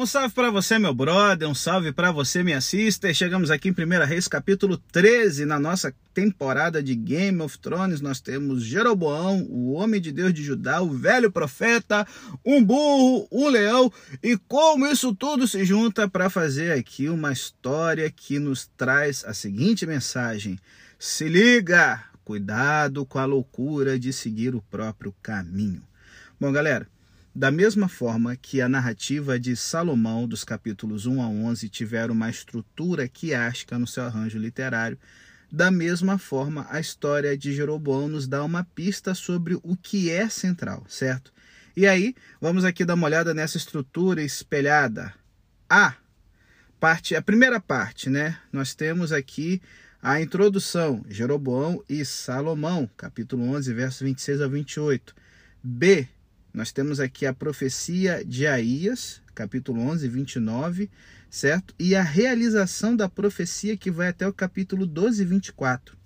Um salve para você, meu brother, um salve para você, minha sister. Chegamos aqui em 1 Reis, capítulo 13, na nossa temporada de Game of Thrones. Nós temos Jeroboão, o homem de Deus de Judá, o velho profeta, um burro, um leão e como isso tudo se junta para fazer aqui uma história que nos traz a seguinte mensagem: Se liga, cuidado com a loucura de seguir o próprio caminho. Bom, galera, da mesma forma que a narrativa de Salomão, dos capítulos 1 a 11, tiveram uma estrutura quiástica no seu arranjo literário, da mesma forma a história de Jeroboão nos dá uma pista sobre o que é central, certo? E aí, vamos aqui dar uma olhada nessa estrutura espelhada. A parte, a primeira parte, né? Nós temos aqui a introdução, Jeroboão e Salomão, capítulo 11, versos 26 a 28. B, nós temos aqui a profecia de Aías, capítulo 11, 29, certo? E a realização da profecia que vai até o capítulo 12, 24.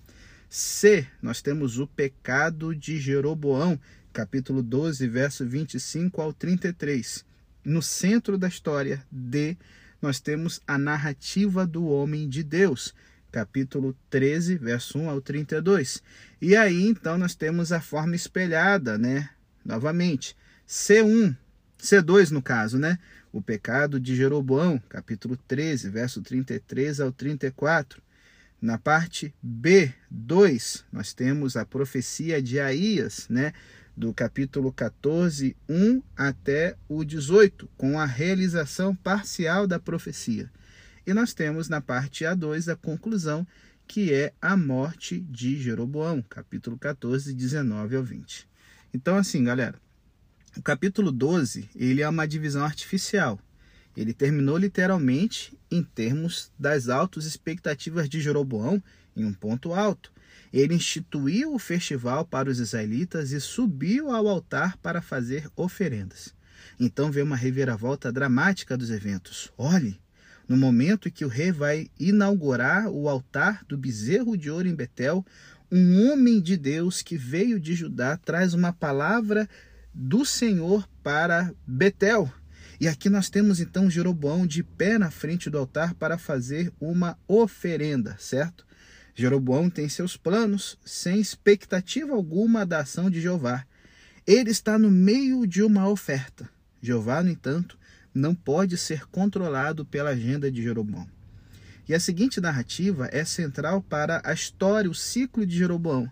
C, nós temos o pecado de Jeroboão, capítulo 12, verso 25 ao 33. No centro da história, D, nós temos a narrativa do homem de Deus, capítulo 13, verso 1 ao 32. E aí, então, nós temos a forma espelhada, né? Novamente, C1, C2 no caso, né? O pecado de Jeroboão, capítulo 13, verso 33 ao 34. Na parte B2, nós temos a profecia de Aías, né? Do capítulo 14, 1 até o 18, com a realização parcial da profecia. E nós temos na parte A2 a conclusão, que é a morte de Jeroboão, capítulo 14, 19 ao 20. Então, assim, galera, o capítulo 12 ele é uma divisão artificial. Ele terminou literalmente em termos das altas expectativas de Jeroboão em um ponto alto. Ele instituiu o festival para os israelitas e subiu ao altar para fazer oferendas. Então vê uma reviravolta dramática dos eventos. Olhe, no momento em que o rei vai inaugurar o altar do bezerro de ouro em Betel, um homem de Deus que veio de Judá traz uma palavra do Senhor para Betel. E aqui nós temos então Jeroboão de pé na frente do altar para fazer uma oferenda, certo? Jeroboão tem seus planos sem expectativa alguma da ação de Jeová. Ele está no meio de uma oferta. Jeová, no entanto, não pode ser controlado pela agenda de Jeroboão. E a seguinte narrativa é central para a história, o ciclo de Jeroboão.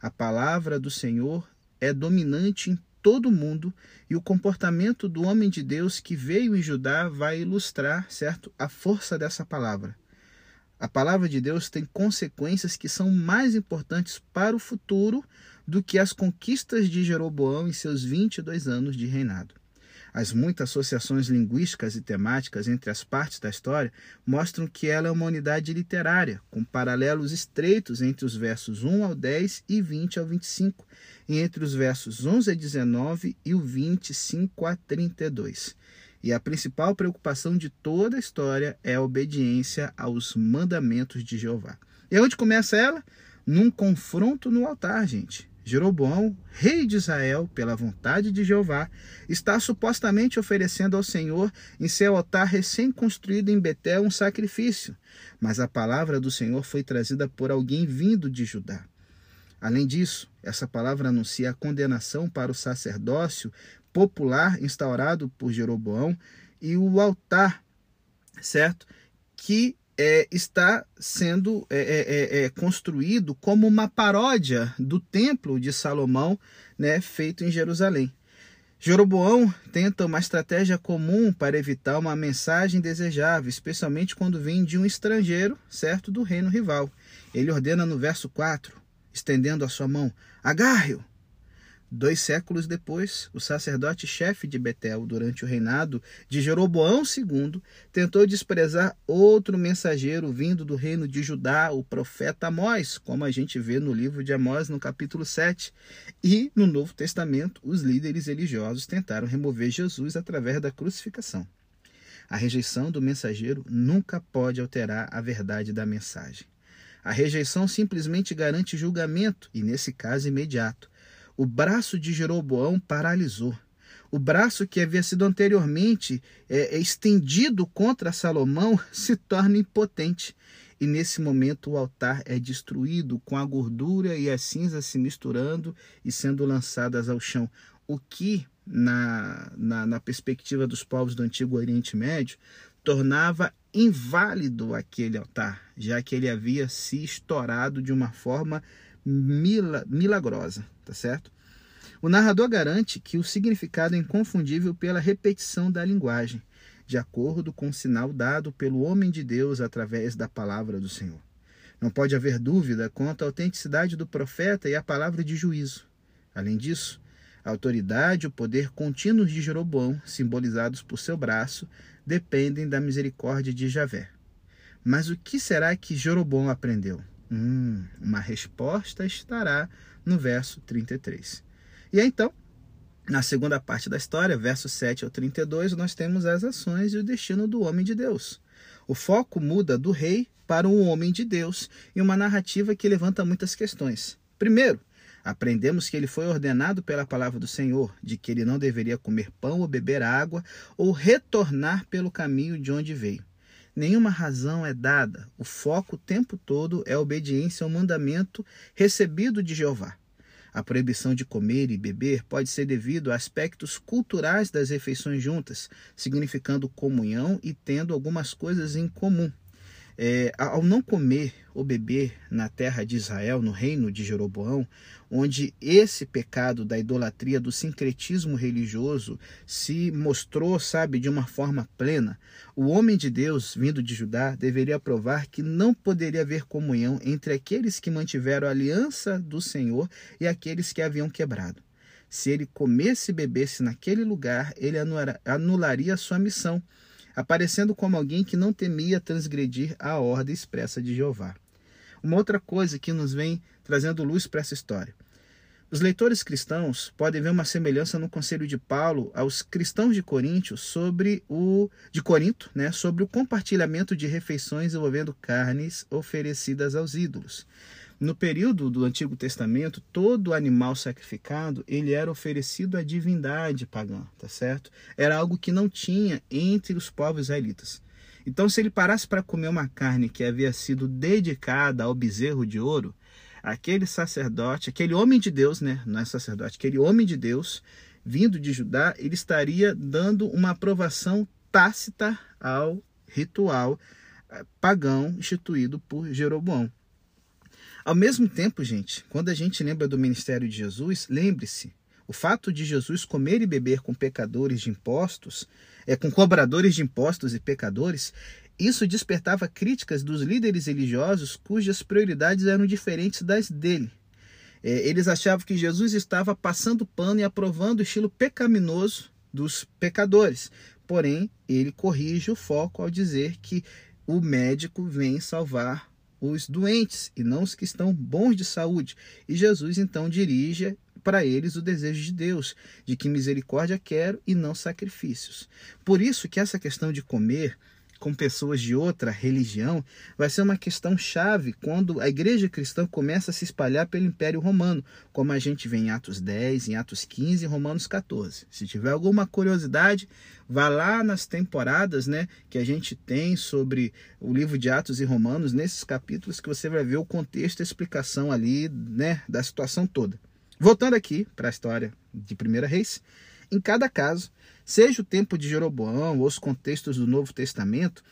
A palavra do Senhor é dominante em todo o mundo e o comportamento do homem de Deus que veio em Judá vai ilustrar, certo, a força dessa palavra. A palavra de Deus tem consequências que são mais importantes para o futuro do que as conquistas de Jeroboão em seus 22 anos de reinado. As muitas associações linguísticas e temáticas entre as partes da história mostram que ela é uma unidade literária, com paralelos estreitos entre os versos 1 ao 10 e 20 ao 25, e entre os versos 11 a 19 e o 25 a 32. E a principal preocupação de toda a história é a obediência aos mandamentos de Jeová. E onde começa ela? Num confronto no altar, gente. Jeroboão, rei de Israel, pela vontade de Jeová, está supostamente oferecendo ao Senhor em seu altar recém-construído em Betel um sacrifício, mas a palavra do Senhor foi trazida por alguém vindo de Judá. Além disso, essa palavra anuncia a condenação para o sacerdócio popular instaurado por Jeroboão e o altar, certo? Que é, está sendo é é, é, é, construído como uma paródia do templo de Salomão, né, feito em Jerusalém. Jeroboão tenta uma estratégia comum para evitar uma mensagem desejável, especialmente quando vem de um estrangeiro, certo, do reino rival. Ele ordena no verso 4, estendendo a sua mão: agarre-o. Dois séculos depois, o sacerdote-chefe de Betel, durante o reinado de Jeroboão II, tentou desprezar outro mensageiro vindo do reino de Judá, o profeta Amós, como a gente vê no livro de Amós, no capítulo 7. E, no Novo Testamento, os líderes religiosos tentaram remover Jesus através da crucificação. A rejeição do mensageiro nunca pode alterar a verdade da mensagem. A rejeição simplesmente garante julgamento, e nesse caso imediato o braço de Jeroboão paralisou. o braço que havia sido anteriormente é, é estendido contra Salomão se torna impotente. E nesse momento o altar é destruído, com a gordura e as cinzas se misturando e sendo lançadas ao chão. O que, na, na, na perspectiva dos povos do Antigo Oriente Médio, tornava inválido aquele altar, já que ele havia se estourado de uma forma mila, milagrosa, tá certo? O narrador garante que o significado é inconfundível pela repetição da linguagem, de acordo com o sinal dado pelo homem de Deus através da palavra do Senhor. Não pode haver dúvida quanto à autenticidade do profeta e à palavra de juízo. Além disso, a autoridade e o poder contínuos de Jeroboão, simbolizados por seu braço, dependem da misericórdia de Javé. Mas o que será que Jeroboão aprendeu? Hum, uma resposta estará no verso 33. E então, na segunda parte da história, versos 7 ao 32, nós temos as ações e o destino do homem de Deus. O foco muda do rei para um homem de Deus em uma narrativa que levanta muitas questões. Primeiro, aprendemos que ele foi ordenado pela palavra do Senhor, de que ele não deveria comer pão ou beber água ou retornar pelo caminho de onde veio. Nenhuma razão é dada, o foco o tempo todo é a obediência ao mandamento recebido de Jeová. A proibição de comer e beber pode ser devido a aspectos culturais das refeições juntas, significando comunhão e tendo algumas coisas em comum. É, ao não comer ou beber na terra de Israel, no reino de Jeroboão, onde esse pecado da idolatria, do sincretismo religioso se mostrou, sabe, de uma forma plena, o homem de Deus, vindo de Judá, deveria provar que não poderia haver comunhão entre aqueles que mantiveram a aliança do Senhor e aqueles que haviam quebrado. Se ele comesse e bebesse naquele lugar, ele anularia sua missão aparecendo como alguém que não temia transgredir a ordem expressa de Jeová. Uma outra coisa que nos vem trazendo luz para essa história. Os leitores cristãos podem ver uma semelhança no conselho de Paulo aos cristãos de Corinto sobre o de Corinto, né, sobre o compartilhamento de refeições envolvendo carnes oferecidas aos ídolos. No período do Antigo Testamento, todo animal sacrificado, ele era oferecido à divindade pagã, tá certo? Era algo que não tinha entre os povos israelitas. Então, se ele parasse para comer uma carne que havia sido dedicada ao bezerro de ouro, aquele sacerdote, aquele homem de Deus, né? Não é sacerdote, aquele homem de Deus, vindo de Judá, ele estaria dando uma aprovação tácita ao ritual eh, pagão instituído por Jeroboão. Ao mesmo tempo, gente, quando a gente lembra do ministério de Jesus, lembre-se, o fato de Jesus comer e beber com pecadores de impostos, é, com cobradores de impostos e pecadores, isso despertava críticas dos líderes religiosos cujas prioridades eram diferentes das dele. É, eles achavam que Jesus estava passando pano e aprovando o estilo pecaminoso dos pecadores. Porém, ele corrige o foco ao dizer que o médico vem salvar os doentes e não os que estão bons de saúde. E Jesus então dirige para eles o desejo de Deus, de que misericórdia quero e não sacrifícios. Por isso que essa questão de comer com pessoas de outra religião vai ser uma questão chave quando a igreja cristã começa a se espalhar pelo Império Romano, como a gente vê em Atos 10, em Atos 15 e Romanos 14. Se tiver alguma curiosidade, vá lá nas temporadas né, que a gente tem sobre o livro de Atos e Romanos, nesses capítulos que você vai ver o contexto e a explicação ali né, da situação toda. Voltando aqui para a história de Primeira Reis, em cada caso, seja o tempo de Jeroboão ou os contextos do Novo Testamento,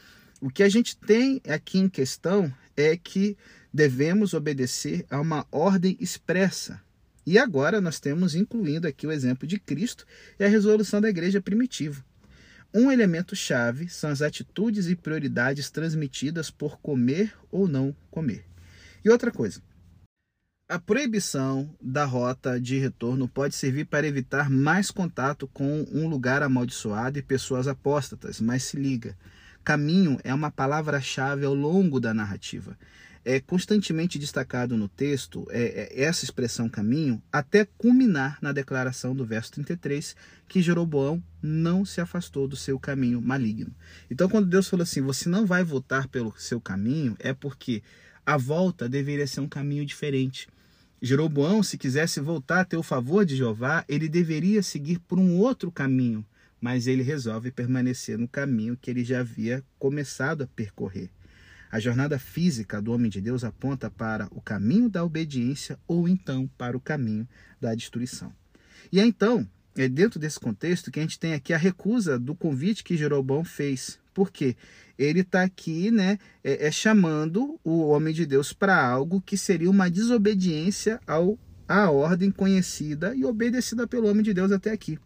o que a gente tem aqui em questão é que devemos obedecer a uma ordem expressa. E agora nós temos incluindo aqui o exemplo de Cristo e a resolução da igreja primitiva. Um elemento chave são as atitudes e prioridades transmitidas por comer ou não comer. E outra coisa, a proibição da rota de retorno pode servir para evitar mais contato com um lugar amaldiçoado e pessoas apóstatas, mas se liga, caminho é uma palavra-chave ao longo da narrativa. É constantemente destacado no texto é, é, essa expressão caminho, até culminar na declaração do verso 33, que Jeroboão não se afastou do seu caminho maligno. Então, quando Deus falou assim: você não vai voltar pelo seu caminho, é porque a volta deveria ser um caminho diferente Jeroboão, se quisesse voltar a ter o favor de Jeová, ele deveria seguir por um outro caminho, mas ele resolve permanecer no caminho que ele já havia começado a percorrer. A jornada física do homem de Deus aponta para o caminho da obediência ou então para o caminho da destruição. E é então, é dentro desse contexto que a gente tem aqui a recusa do convite que Jeroboão fez. Por quê? Ele está aqui né, é, é, chamando o homem de Deus para algo que seria uma desobediência ao, à ordem conhecida e obedecida pelo homem de Deus até aqui.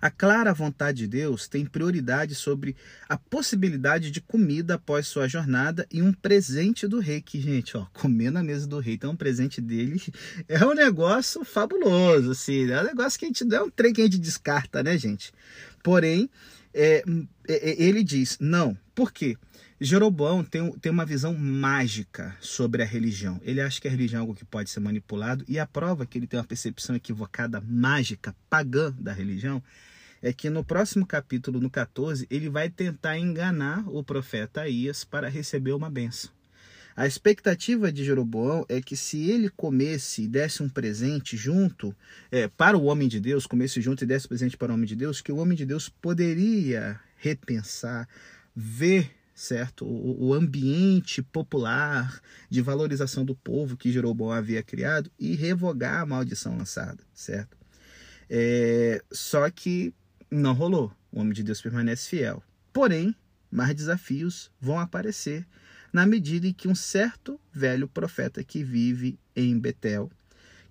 A clara vontade de Deus tem prioridade sobre a possibilidade de comida após sua jornada e um presente do rei, que, gente, ó, comer na mesa do rei, então um presente dele é um negócio fabuloso, assim, é um negócio que a gente, é um trem que a gente descarta, né, gente? Porém, é ele diz, não, por quê? Jeroboão tem, tem uma visão mágica sobre a religião. Ele acha que a religião é algo que pode ser manipulado, e a prova que ele tem uma percepção equivocada, mágica, pagã da religião, é que no próximo capítulo, no 14, ele vai tentar enganar o profeta Aías para receber uma benção. A expectativa de Jeroboão é que se ele comesse e desse um presente junto é, para o homem de Deus, comesse junto e desse presente para o homem de Deus, que o homem de Deus poderia repensar, ver certo? O, o, ambiente popular de valorização do povo que Jeroboão havia criado e revogar a maldição lançada, certo? É, só que não rolou. O homem de Deus permanece fiel. Porém, mais desafios vão aparecer na medida em que um certo velho profeta que vive em Betel,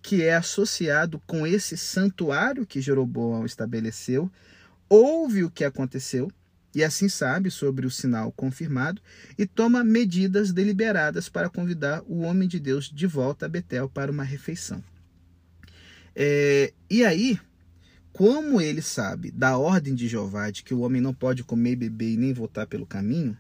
que é associado com esse santuário que Jeroboão estabeleceu, ouve o que aconteceu e assim sabe sobre o sinal confirmado e toma medidas deliberadas para convidar o homem de Deus de volta a Betel para uma refeição. É, e aí, como ele sabe da ordem de Jeová de que o homem não pode comer, beber e nem voltar pelo caminho,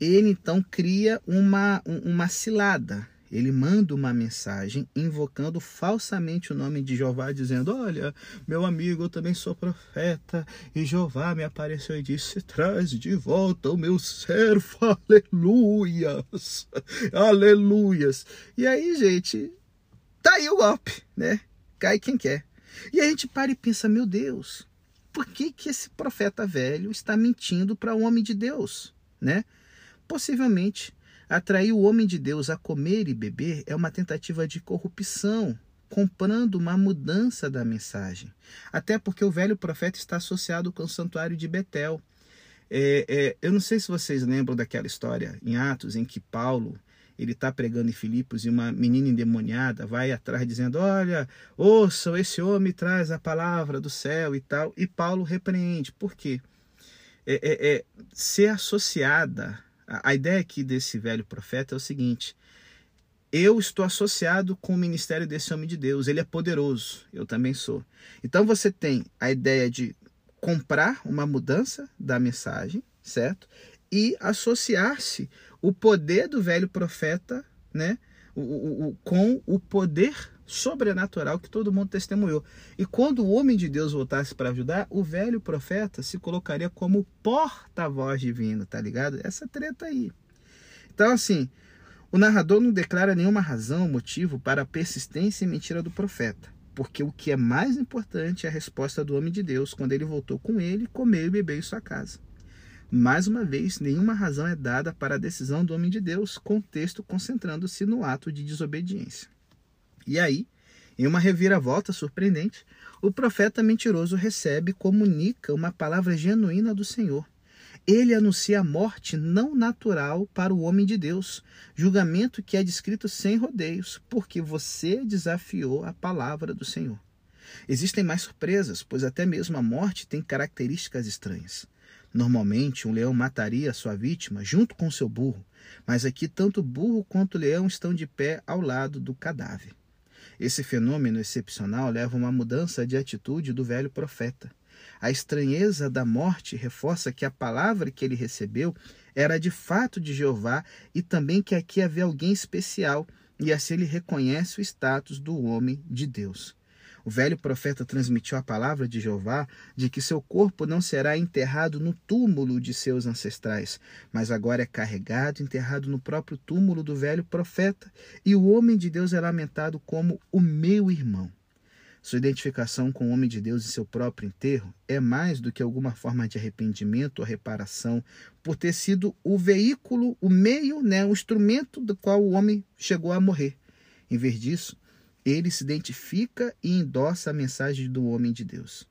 ele então cria uma, uma cilada ele manda uma mensagem invocando falsamente o nome de Jeová, dizendo: Olha, meu amigo, eu também sou profeta, e Jeová me apareceu e disse: Traz de volta o meu servo, aleluias, aleluias. E aí, gente, tá aí o golpe, né? Cai quem quer. E a gente para e pensa: Meu Deus, por que, que esse profeta velho está mentindo para o homem de Deus, né? Possivelmente Atrair o homem de Deus a comer e beber é uma tentativa de corrupção, comprando uma mudança da mensagem. Até porque o velho profeta está associado com o santuário de Betel. É, é, eu não sei se vocês lembram daquela história em Atos em que Paulo ele está pregando em Filipos e uma menina endemoniada vai atrás dizendo: Olha, ouçam, esse homem traz a palavra do céu e tal. E Paulo repreende. Por quê? É, é, é ser associada a ideia aqui desse velho profeta é o seguinte: eu estou associado com o ministério desse homem de Deus, ele é poderoso, eu também sou. Então você tem a ideia de comprar uma mudança da mensagem, certo? E associar-se o poder do velho profeta, né, o, o, o, com o poder sobrenatural que todo mundo testemunhou. E quando o homem de Deus voltasse para ajudar, o velho profeta se colocaria como porta-voz divino, tá ligado? Essa treta aí. Então, assim, o narrador não declara nenhuma razão, motivo para a persistência e mentira do profeta. Porque o que é mais importante é a resposta do homem de Deus quando ele voltou com ele, comeu e bebeu em sua casa. Mais uma vez, nenhuma razão é dada para a decisão do homem de Deus, com o texto concentrando-se no ato de desobediência. E aí, em uma reviravolta surpreendente, o profeta mentiroso recebe e comunica uma palavra genuína do Senhor. Ele anuncia a morte não natural para o homem de Deus, julgamento que é descrito sem rodeios, porque você desafiou a palavra do Senhor. Existem mais surpresas, pois até mesmo a morte tem características estranhas. Normalmente, um leão mataria sua vítima junto com seu burro, mas aqui tanto o burro quanto o leão estão de pé ao lado do cadáver. Esse fenômeno excepcional leva a uma mudança de atitude do velho profeta. A estranheza da morte reforça que a palavra que ele recebeu era de fato de Jeová e também que aqui havia alguém especial, e assim ele reconhece o status do homem de Deus. O velho profeta transmitiu a palavra de Jeová de que seu corpo não será enterrado no túmulo de seus ancestrais, mas agora é carregado, enterrado no próprio túmulo do velho profeta, e o homem de Deus é lamentado como o meu irmão. Sua identificação com o homem de Deus e seu próprio enterro é mais do que alguma forma de arrependimento ou reparação por ter sido o veículo, o meio, né, o instrumento do qual o homem chegou a morrer. Em vez disso, ele se identifica e endossa a mensagem do homem de Deus.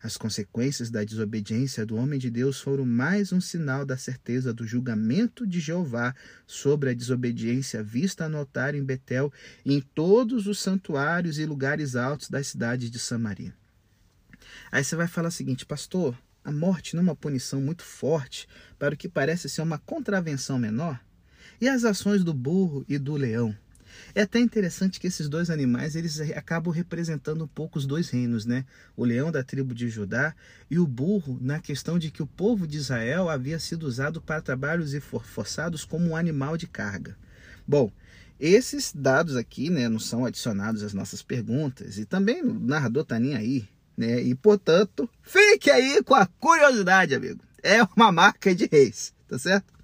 As consequências da desobediência do homem de Deus foram mais um sinal da certeza do julgamento de Jeová sobre a desobediência vista no altar em Betel e em todos os santuários e lugares altos da cidade de Samaria. Aí você vai falar o seguinte, pastor, a morte não é uma punição muito forte para o que parece ser uma contravenção menor? E as ações do burro e do leão? É até interessante que esses dois animais eles acabam representando um pouco os dois reinos, né? O leão da tribo de Judá e o burro na questão de que o povo de Israel havia sido usado para trabalhos e forçados como um animal de carga. Bom, esses dados aqui, né, não são adicionados às nossas perguntas e também o narrador tá nem aí, né? E portanto, fique aí com a curiosidade, amigo. É uma marca de reis, tá certo?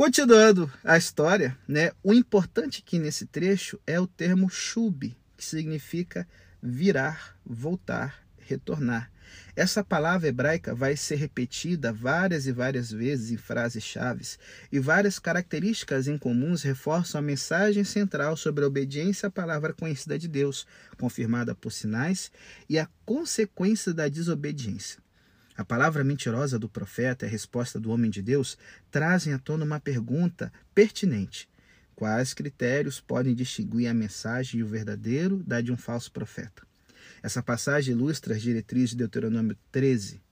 Continuando a história, né, o importante aqui nesse trecho é o termo shub, que significa virar, voltar, retornar. Essa palavra hebraica vai ser repetida várias e várias vezes em frases chaves, e várias características incomuns reforçam a mensagem central sobre a obediência à palavra conhecida de Deus, confirmada por sinais, e a consequência da desobediência. A palavra mentirosa do profeta e a resposta do homem de Deus trazem à tona uma pergunta pertinente. Quais critérios podem distinguir a mensagem e o verdadeiro da de um falso profeta? Essa passagem ilustra as diretrizes de Deuteronômio 13.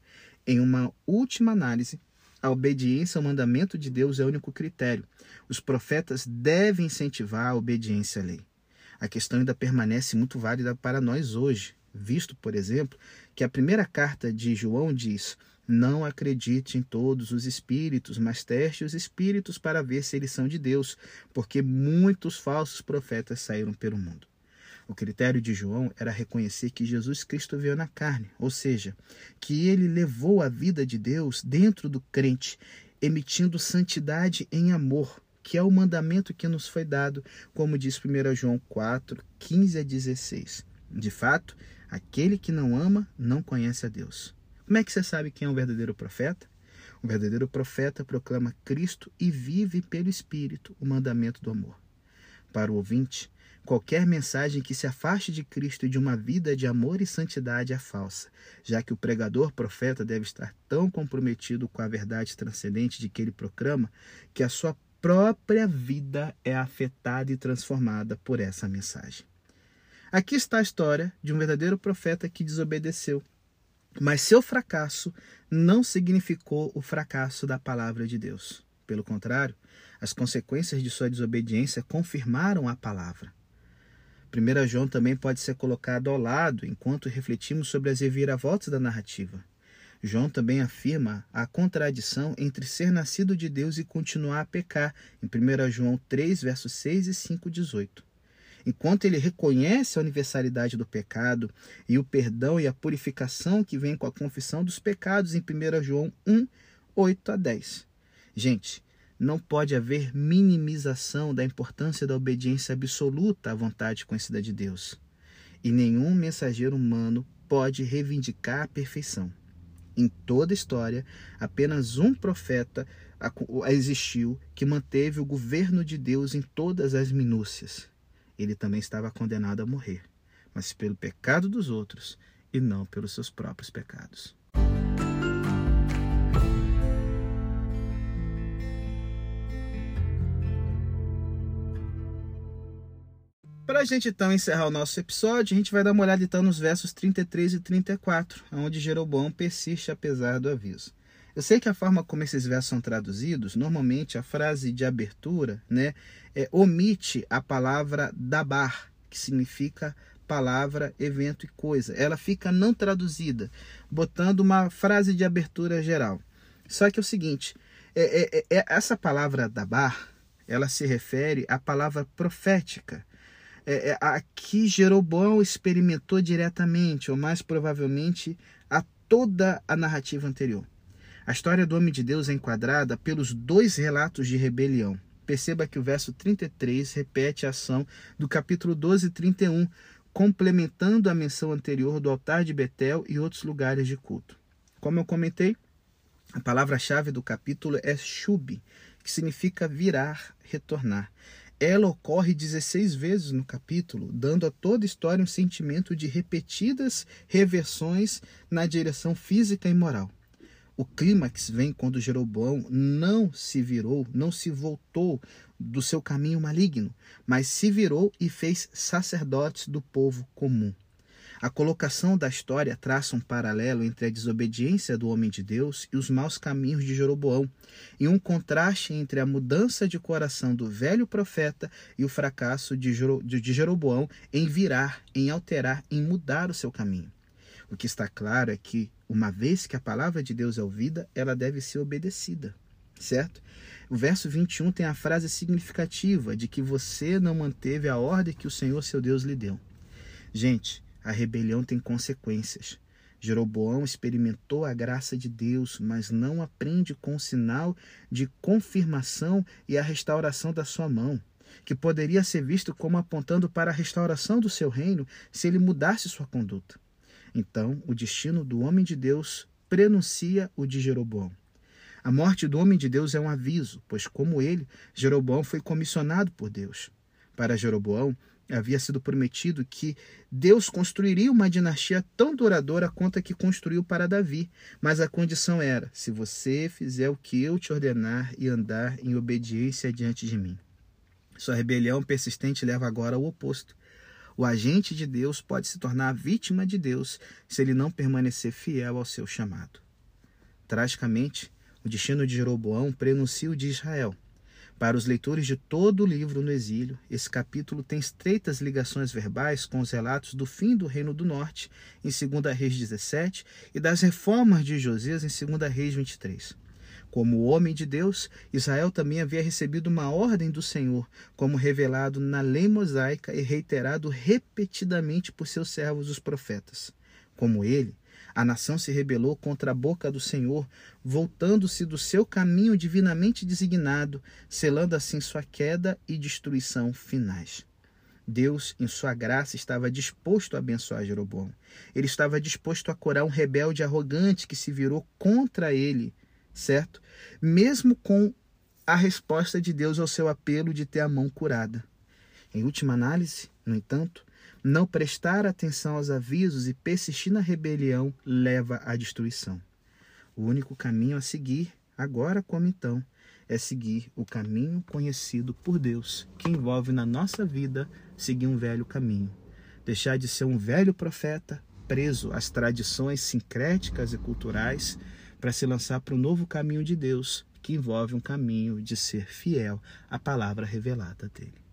Em uma última análise, a obediência ao mandamento de Deus é o único critério. Os profetas devem incentivar a obediência à lei. A questão ainda permanece muito válida para nós hoje visto, por exemplo, que a primeira carta de João diz: Não acredite em todos os espíritos, mas teste os espíritos para ver se eles são de Deus, porque muitos falsos profetas saíram pelo mundo. O critério de João era reconhecer que Jesus Cristo veio na carne, ou seja, que ele levou a vida de Deus dentro do crente, emitindo santidade em amor, que é o mandamento que nos foi dado, como diz 1 João 4, 15 a 16. De fato, Aquele que não ama não conhece a Deus. Como é que você sabe quem é um verdadeiro profeta? O verdadeiro profeta proclama Cristo e vive pelo Espírito o mandamento do amor. Para o ouvinte, qualquer mensagem que se afaste de Cristo e de uma vida de amor e santidade é falsa, já que o pregador profeta deve estar tão comprometido com a verdade transcendente de que ele proclama que a sua própria vida é afetada e transformada por essa mensagem. Aqui está a história de um verdadeiro profeta que desobedeceu. Mas seu fracasso não significou o fracasso da palavra de Deus. Pelo contrário, as consequências de sua desobediência confirmaram a palavra. 1 João também pode ser colocado ao lado enquanto refletimos sobre as reviravoltas da narrativa. João também afirma a contradição entre ser nascido de Deus e continuar a pecar, em 1 João 3, versos 6 e 5, 18 enquanto ele reconhece a universalidade do pecado e o perdão e a purificação que vem com a confissão dos pecados em 1 João 1, 8 a 10. Gente, não pode haver minimização da importância da obediência absoluta à vontade conhecida de Deus. E nenhum mensageiro humano pode reivindicar a perfeição. Em toda a história, apenas um profeta existiu que manteve o governo de Deus em todas as minúcias ele também estava condenado a morrer, mas pelo pecado dos outros e não pelos seus próprios pecados. Para a gente então encerrar o nosso episódio, a gente vai dar uma olhada então nos versos 33 e 34, onde Jeroboão persiste apesar do aviso. Eu sei que a forma como esses versos são traduzidos, normalmente a frase de abertura né, é, omite a palavra dabar, que significa palavra, evento e coisa. Ela fica não traduzida, botando uma frase de abertura geral. Só que é o seguinte, é, é, é essa palavra dabar, ela se refere à palavra profética. é, é, aqui Jeroboão experimentou diretamente, ou mais provavelmente, a toda a narrativa anterior. A história do homem de Deus é enquadrada pelos dois relatos de rebelião. Perceba que o verso 33 repete a ação do capítulo 12 e 31, complementando a menção anterior do altar de Betel e outros lugares de culto. Como eu comentei, a palavra-chave do capítulo é shub, que significa virar, retornar. Ela ocorre 16 vezes no capítulo, dando a toda a história um sentimento de repetidas reversões na direção física e moral. O clímax vem quando Jeroboão não se virou, não se voltou do seu caminho maligno, mas se virou e fez sacerdotes do povo comum. A colocação da história traça um paralelo entre a desobediência do homem de Deus e os maus caminhos de Jeroboão, e um contraste entre a mudança de coração do velho profeta e o fracasso de Jeroboão em virar, em alterar, em mudar o seu caminho. O que está claro é que, uma vez que a palavra de Deus é ouvida, ela deve ser obedecida, certo? O verso 21 tem a frase significativa de que você não manteve a ordem que o Senhor seu Deus lhe deu. Gente, a rebelião tem consequências. Jeroboão experimentou a graça de Deus, mas não aprende com o sinal de confirmação e a restauração da sua mão, que poderia ser visto como apontando para a restauração do seu reino se ele mudasse sua conduta. Então, o destino do homem de Deus prenuncia o de Jeroboão. A morte do homem de Deus é um aviso, pois, como ele, Jeroboão foi comissionado por Deus. Para Jeroboão, havia sido prometido que Deus construiria uma dinastia tão duradoura quanto a que construiu para Davi, mas a condição era: se você fizer o que eu te ordenar e andar em obediência diante de mim. Sua rebelião persistente leva agora ao oposto. O agente de Deus pode se tornar vítima de Deus se ele não permanecer fiel ao seu chamado. Tragicamente, o destino de Jeroboão prenuncia o de Israel. Para os leitores de todo o livro no exílio, esse capítulo tem estreitas ligações verbais com os relatos do fim do Reino do Norte, em 2 Reis 17, e das reformas de Josias, em 2 Reis 23. Como homem de Deus, Israel também havia recebido uma ordem do Senhor, como revelado na lei mosaica e reiterado repetidamente por seus servos os profetas. Como ele, a nação se rebelou contra a boca do Senhor, voltando-se do seu caminho divinamente designado, selando assim sua queda e destruição finais. Deus, em sua graça, estava disposto a abençoar Jeroboão. Ele estava disposto a curar um rebelde arrogante que se virou contra ele certo? Mesmo com a resposta de Deus ao seu apelo de ter a mão curada. Em última análise, no entanto, não prestar atenção aos avisos e persistir na rebelião leva à destruição. O único caminho a seguir, agora como então, é seguir o caminho conhecido por Deus, que envolve na nossa vida seguir um velho caminho. Deixar de ser um velho profeta preso às tradições sincréticas e culturais para se lançar para o novo caminho de Deus, que envolve um caminho de ser fiel à palavra revelada dele.